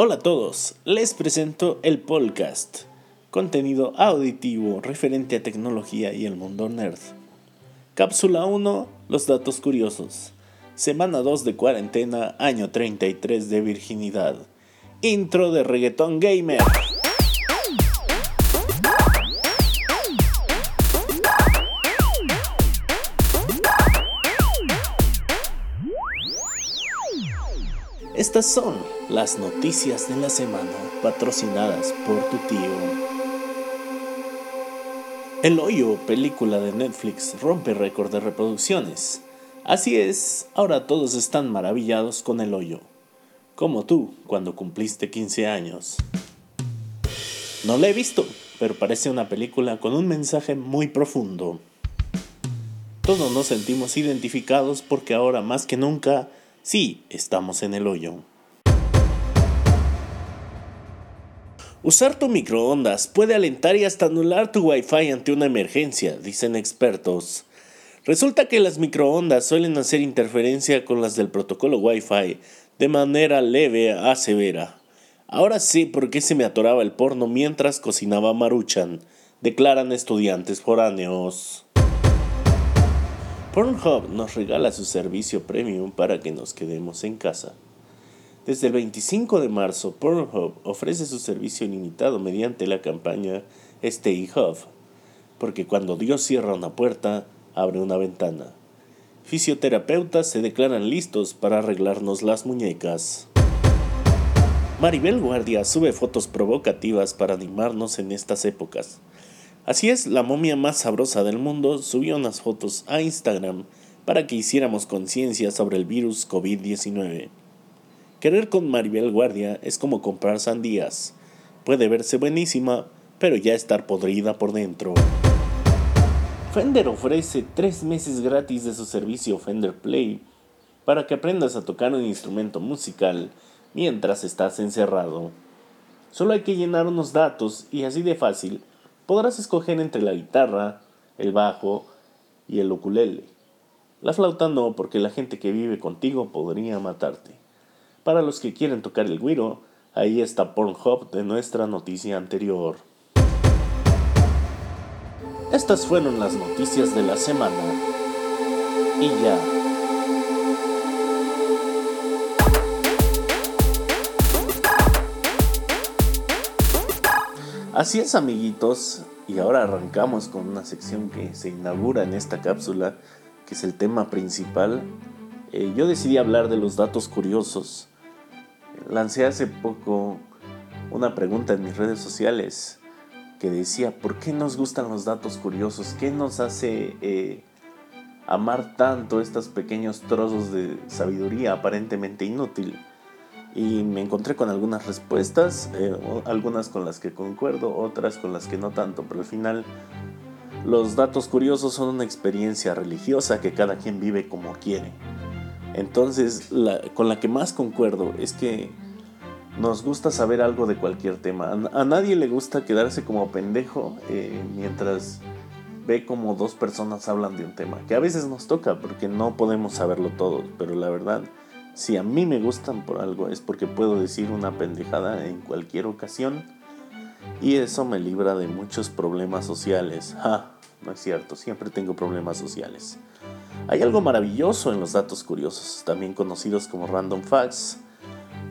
Hola a todos, les presento el podcast, contenido auditivo referente a tecnología y el mundo nerd. Cápsula 1, los datos curiosos. Semana 2 de cuarentena, año 33 de virginidad. Intro de reggaeton gamer. Estas son las noticias de la semana patrocinadas por tu tío. El Hoyo, película de Netflix, rompe récord de reproducciones. Así es, ahora todos están maravillados con El Hoyo. Como tú, cuando cumpliste 15 años. No la he visto, pero parece una película con un mensaje muy profundo. Todos nos sentimos identificados porque ahora más que nunca Sí, estamos en el hoyo. Usar tu microondas puede alentar y hasta anular tu Wi-Fi ante una emergencia, dicen expertos. Resulta que las microondas suelen hacer interferencia con las del protocolo Wi-Fi de manera leve a severa. Ahora sí, por qué se me atoraba el porno mientras cocinaba Maruchan, declaran estudiantes foráneos. Pornhub nos regala su servicio premium para que nos quedemos en casa. Desde el 25 de marzo, Pornhub ofrece su servicio ilimitado mediante la campaña Stay Hub, porque cuando Dios cierra una puerta, abre una ventana. Fisioterapeutas se declaran listos para arreglarnos las muñecas. Maribel Guardia sube fotos provocativas para animarnos en estas épocas. Así es, la momia más sabrosa del mundo subió unas fotos a Instagram para que hiciéramos conciencia sobre el virus COVID-19. Querer con Maribel Guardia es como comprar sandías. Puede verse buenísima, pero ya estar podrida por dentro. Fender ofrece tres meses gratis de su servicio Fender Play para que aprendas a tocar un instrumento musical mientras estás encerrado. Solo hay que llenar unos datos y así de fácil podrás escoger entre la guitarra, el bajo y el ukulele. La flauta no, porque la gente que vive contigo podría matarte. Para los que quieren tocar el guiro, ahí está Pornhub de nuestra noticia anterior. Estas fueron las noticias de la semana. Y ya. Así es amiguitos, y ahora arrancamos con una sección que se inaugura en esta cápsula, que es el tema principal. Eh, yo decidí hablar de los datos curiosos. Lancé hace poco una pregunta en mis redes sociales que decía, ¿por qué nos gustan los datos curiosos? ¿Qué nos hace eh, amar tanto estos pequeños trozos de sabiduría aparentemente inútil? Y me encontré con algunas respuestas, eh, algunas con las que concuerdo, otras con las que no tanto, pero al final los datos curiosos son una experiencia religiosa que cada quien vive como quiere. Entonces, con la que más concuerdo es que nos gusta saber algo de cualquier tema. A, nadie le gusta quedarse como pendejo eh, mientras ve como dos personas hablan de un tema, que a veces nos toca porque no podemos saberlo todo, pero la verdad si a mí me gustan por algo es porque puedo decir una pendejada en cualquier ocasión y eso me libra de muchos problemas sociales. Ja, no es cierto, siempre tengo problemas sociales. Hay algo maravilloso en los datos curiosos, también conocidos como random facts.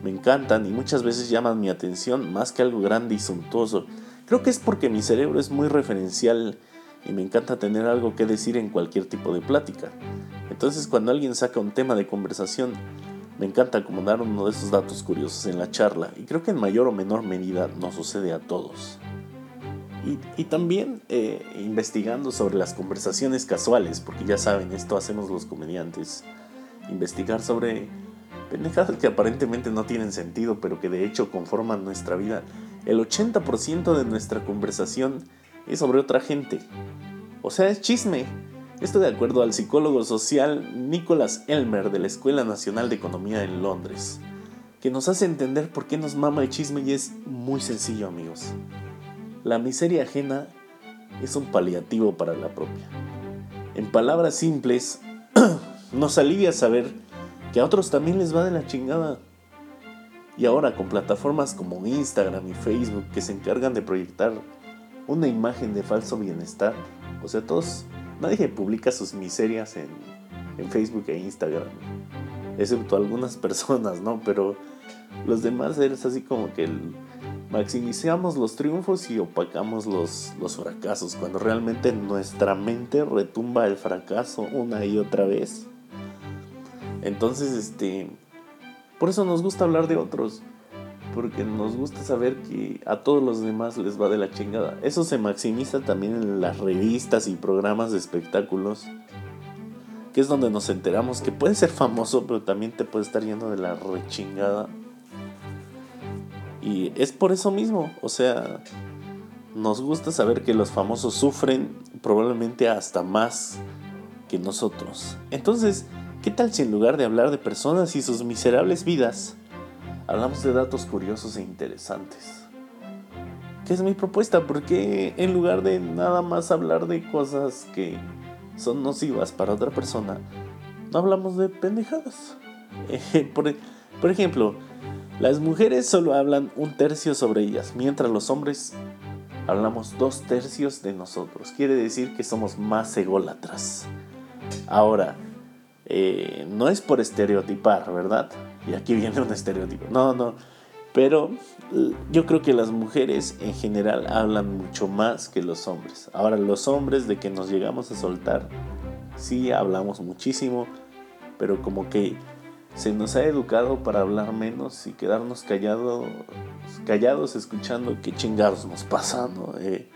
Me encantan y muchas veces llaman mi atención más que algo grande y suntuoso. Creo que es porque mi cerebro es muy referencial y me encanta tener algo que decir en cualquier tipo de plática. Entonces cuando alguien saca un tema de conversación, me encanta acomodar uno de esos datos curiosos en la charla y creo que en mayor o menor medida nos sucede a todos. Y, también eh, investigando sobre las conversaciones casuales, porque ya saben, esto hacemos los comediantes. Investigar sobre pendejadas que aparentemente no tienen sentido, pero que de hecho conforman nuestra vida. El 80% de nuestra conversación es sobre otra gente. O sea, es chisme. Esto de acuerdo al psicólogo social Nicholas Elmer de la Escuela Nacional de Economía en Londres, que nos hace entender por qué nos mama el chisme y es muy sencillo amigos. La miseria ajena es un paliativo para la propia. En palabras simples, nos alivia saber que a otros también les va de la chingada. Y ahora con plataformas como Instagram y Facebook que se encargan de proyectar una imagen de falso bienestar, o sea, todos, nadie publica sus miserias en, en Facebook e Instagram, excepto algunas personas, ¿no? Pero los demás es así como que maximizamos los triunfos y opacamos los, los fracasos, cuando realmente nuestra mente retumba el fracaso una y otra vez. Entonces, este, por eso nos gusta hablar de otros, porque nos gusta saber que a todos los demás les va de la chingada. Eso se maximiza también en las revistas y programas de espectáculos, que es donde nos enteramos que puede ser famoso, pero también te puede estar yendo de la rechingada y es por eso mismo, o sea, nos gusta saber que los famosos sufren probablemente hasta más que nosotros. Entonces, ¿qué tal si en lugar de hablar de personas y sus miserables vidas, hablamos de datos curiosos e interesantes? ¿Qué es mi propuesta? Porque en lugar de nada más hablar de cosas que son nocivas para otra persona, no hablamos de pendejadas? por, por ejemplo, las mujeres solo hablan un tercio sobre ellas, mientras los hombres hablamos dos tercios de nosotros. Quiere decir que somos más ególatras. Ahora, eh, no es por estereotipar, ¿verdad? Y aquí viene un estereotipo. No, no. Pero yo creo que las mujeres en general hablan mucho más que los hombres. Ahora, los hombres de que nos llegamos a soltar, sí hablamos muchísimo, pero como que se nos ha educado para hablar menos y quedarnos callados, callados escuchando qué chingados nos pasa, ¿no? Eh,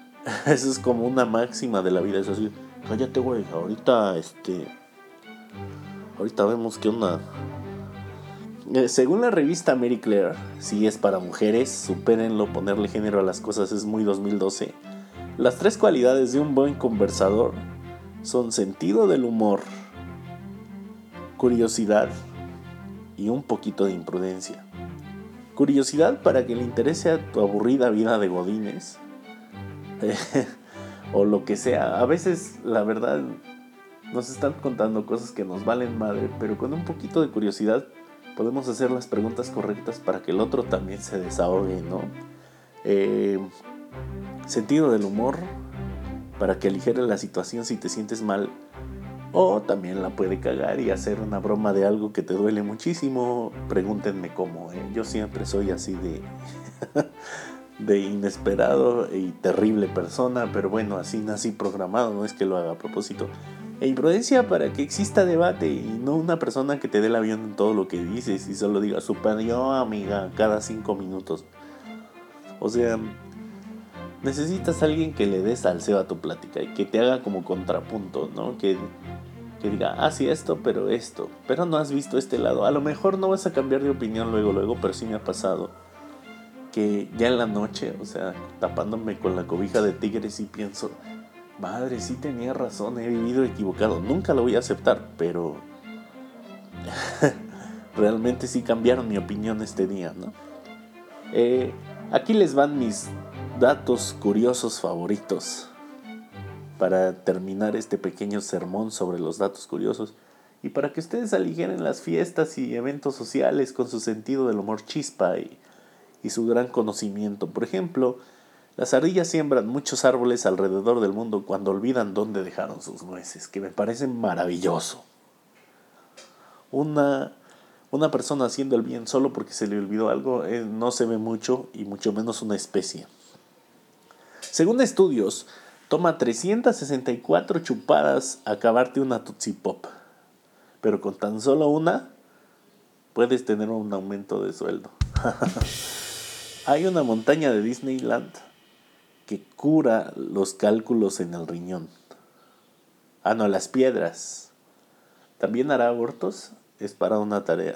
eso es como una máxima de la vida, es así, cállate, güey, ahorita, este, ahorita vemos qué onda. Eh, según la revista Mary Claire, si es para mujeres, supérenlo, ponerle género a las cosas es muy 2012. Las tres cualidades de un buen conversador son sentido del humor, curiosidad y un poquito de imprudencia. Curiosidad para que le interese a tu aburrida vida de godines. o lo que sea. A veces, la verdad, nos están contando cosas que nos valen madre, pero con un poquito de curiosidad podemos hacer las preguntas correctas para que el otro también se desahogue, ¿no? Eh, sentido del humor, para que aligere la situación si te sientes mal o también la puede cagar y hacer una broma de algo que te duele muchísimo. Pregúntenme cómo. ¿eh? Yo siempre soy así de, de inesperado y terrible persona, pero bueno, así nací programado, no es que lo haga a propósito. E imprudencia para que exista debate y no una persona que te dé el avión en todo lo que dices y solo diga super yo amiga cada cinco minutos. O sea, necesitas a alguien que le dé salseo a tu plática y que te haga como contrapunto, ¿no? Que que diga, ah, sí, esto, pero esto, pero no has visto este lado. A lo mejor no vas a cambiar de opinión luego, luego, pero sí me ha pasado que ya en la noche, o sea, tapándome con la cobija de tigres y pienso, madre, sí tenía razón, he vivido equivocado, nunca lo voy a aceptar, pero realmente sí cambiaron mi opinión este día, ¿no? Eh, aquí les van mis datos curiosos favoritos para terminar este pequeño sermón sobre los datos curiosos y para que ustedes aligeren las fiestas y eventos sociales con su sentido del humor chispa y, y su gran conocimiento. Por ejemplo, las ardillas siembran muchos árboles alrededor del mundo cuando olvidan dónde dejaron sus nueces, que me parece maravilloso. Una, una persona haciendo el bien solo porque se le olvidó algo eh, no se ve mucho y mucho menos una especie. Según estudios, Toma 364 chupadas acabarte una Tootsie Pop. Pero con tan solo una puedes tener un aumento de sueldo. Hay una montaña de Disneyland que cura los cálculos en el riñón. Ah, no, las piedras. También hará abortos. Es para una tarea.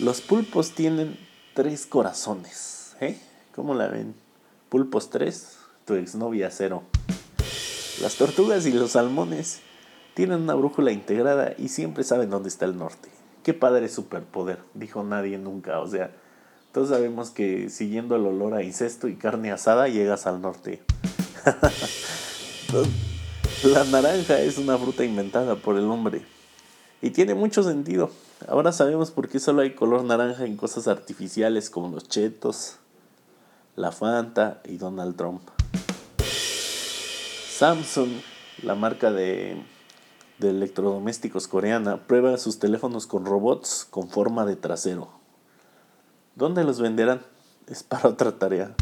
Los pulpos tienen tres corazones. ¿Eh? ¿Cómo la ven? Pulpos 3, tu exnovia cero. Las tortugas y los salmones tienen una brújula integrada y siempre saben dónde está el norte. Qué padre superpoder, dijo nadie nunca. O sea, todos sabemos que siguiendo el olor a incesto y carne asada llegas al norte. La naranja es una fruta inventada por el hombre. Y tiene mucho sentido. Ahora sabemos por qué solo hay color naranja en cosas artificiales como los chetos, la Fanta y Donald Trump. Samsung, la marca de, de electrodomésticos coreana, prueba sus teléfonos con robots con forma de trasero. ¿Dónde los venderán? Es para otra tarea.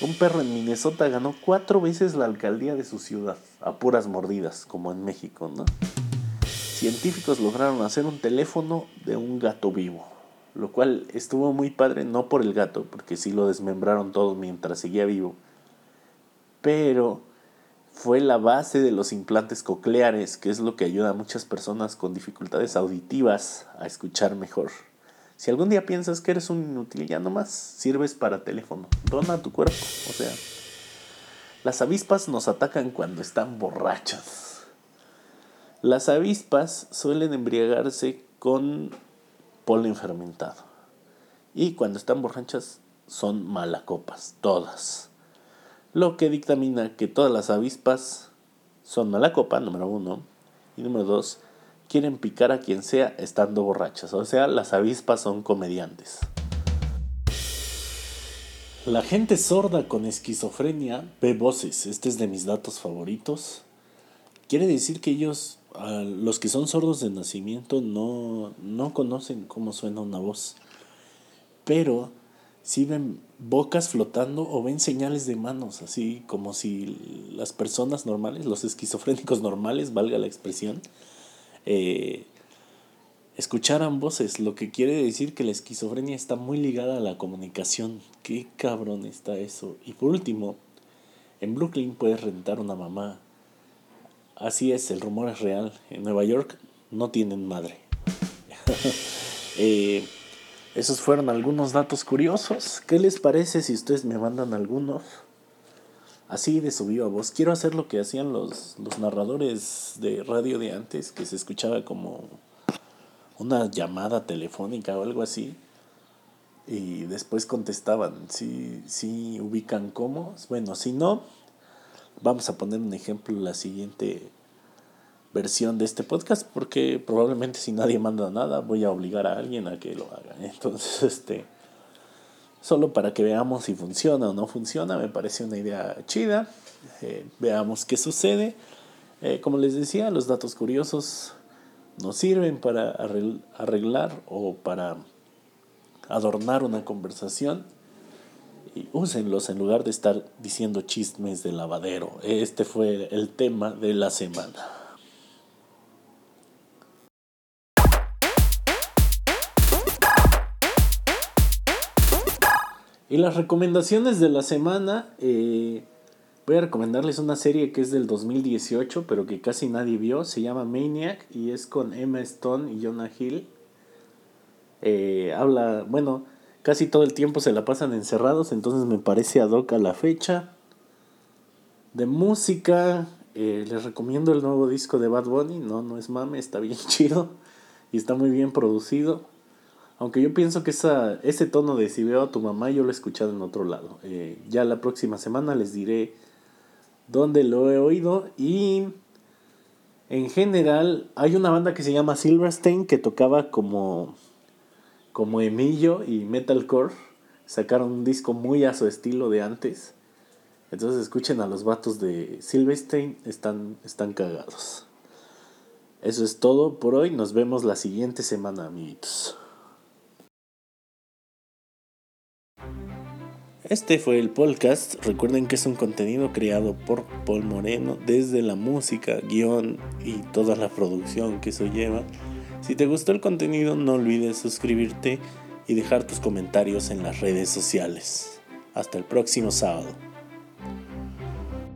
Un perro en Minnesota ganó cuatro veces la alcaldía de su ciudad, a puras mordidas, como en México, ¿no? Científicos lograron hacer un teléfono de un gato vivo, lo cual estuvo muy padre, no por el gato, porque sí lo desmembraron todo mientras seguía vivo, pero fue la base de los implantes cocleares, que es lo que ayuda a muchas personas con dificultades auditivas a escuchar mejor. Si algún día piensas que eres un inútil, ya nomás sirves para teléfono. Dona tu cuerpo. O sea, las avispas nos atacan cuando están borrachas. Las avispas suelen embriagarse con polen fermentado. Y cuando están borrachas son malacopas, todas. Lo que dictamina que todas las avispas son malacopa, número uno. Y número dos, quieren picar a quien sea estando borrachas. O sea, las avispas son comediantes. La gente sorda con esquizofrenia ve voces. Este es de mis datos favoritos. Quiere decir que ellos, los que son sordos de nacimiento, no, no conocen cómo suena una voz. Pero si ven bocas flotando o ven señales de manos, así como si las personas normales, los esquizofrénicos normales, valga la expresión, eh, escucharan voces, lo que quiere decir que la esquizofrenia está muy ligada a la comunicación. Qué cabrón está eso. Y por último, en Brooklyn puedes rentar una mamá. Así es, el rumor es real. En Nueva York no tienen madre. Eh, esos fueron algunos datos curiosos. ¿Qué les parece si ustedes me mandan algunos? Así de su viva voz. Quiero hacer lo que hacían los, los narradores de radio de antes, que se escuchaba como una llamada telefónica o algo así. Y después contestaban, si, si ubican cómo. Bueno, si no, vamos a poner un ejemplo en la siguiente versión de este podcast, porque probablemente si nadie manda nada, voy a obligar a alguien a que lo haga. Entonces, este solo para que veamos si funciona o no funciona. Me parece una idea chida. Eh, veamos qué sucede. Eh, como les decía, los datos curiosos nos sirven para arreglar o para adornar una conversación. Y úsenlos en lugar de estar diciendo chismes de lavadero. Este fue el tema de la semana. Y las recomendaciones de la semana, eh, voy a recomendarles una serie que es del 2018, pero que casi nadie vio. Se llama Maniac y es con Emma Stone y Jonah Hill. Eh, habla, bueno, casi todo el tiempo se la pasan encerrados, entonces me parece ad hoc a la fecha. De música, eh, les recomiendo el nuevo disco de Bad Bunny. No, no es mame, está bien chido y está muy bien producido. Aunque yo pienso que esa, ese tono de si veo a tu mamá yo lo he escuchado en otro lado. Eh, ya la próxima semana les diré dónde lo he oído y en general hay una banda que se llama Silverstein que tocaba como, como Emilio y Metalcore. Sacaron un disco muy a su estilo de antes. Entonces escuchen a los vatos de Silverstein, están, están cagados. Eso es todo por hoy, nos vemos la siguiente semana amiguitos. Este fue el podcast. Recuerden que es un contenido creado por Paul Moreno desde la música, guion y toda la producción que eso lleva. Si te gustó el contenido no olvides suscribirte y dejar tus comentarios en las redes sociales. Hasta el próximo sábado.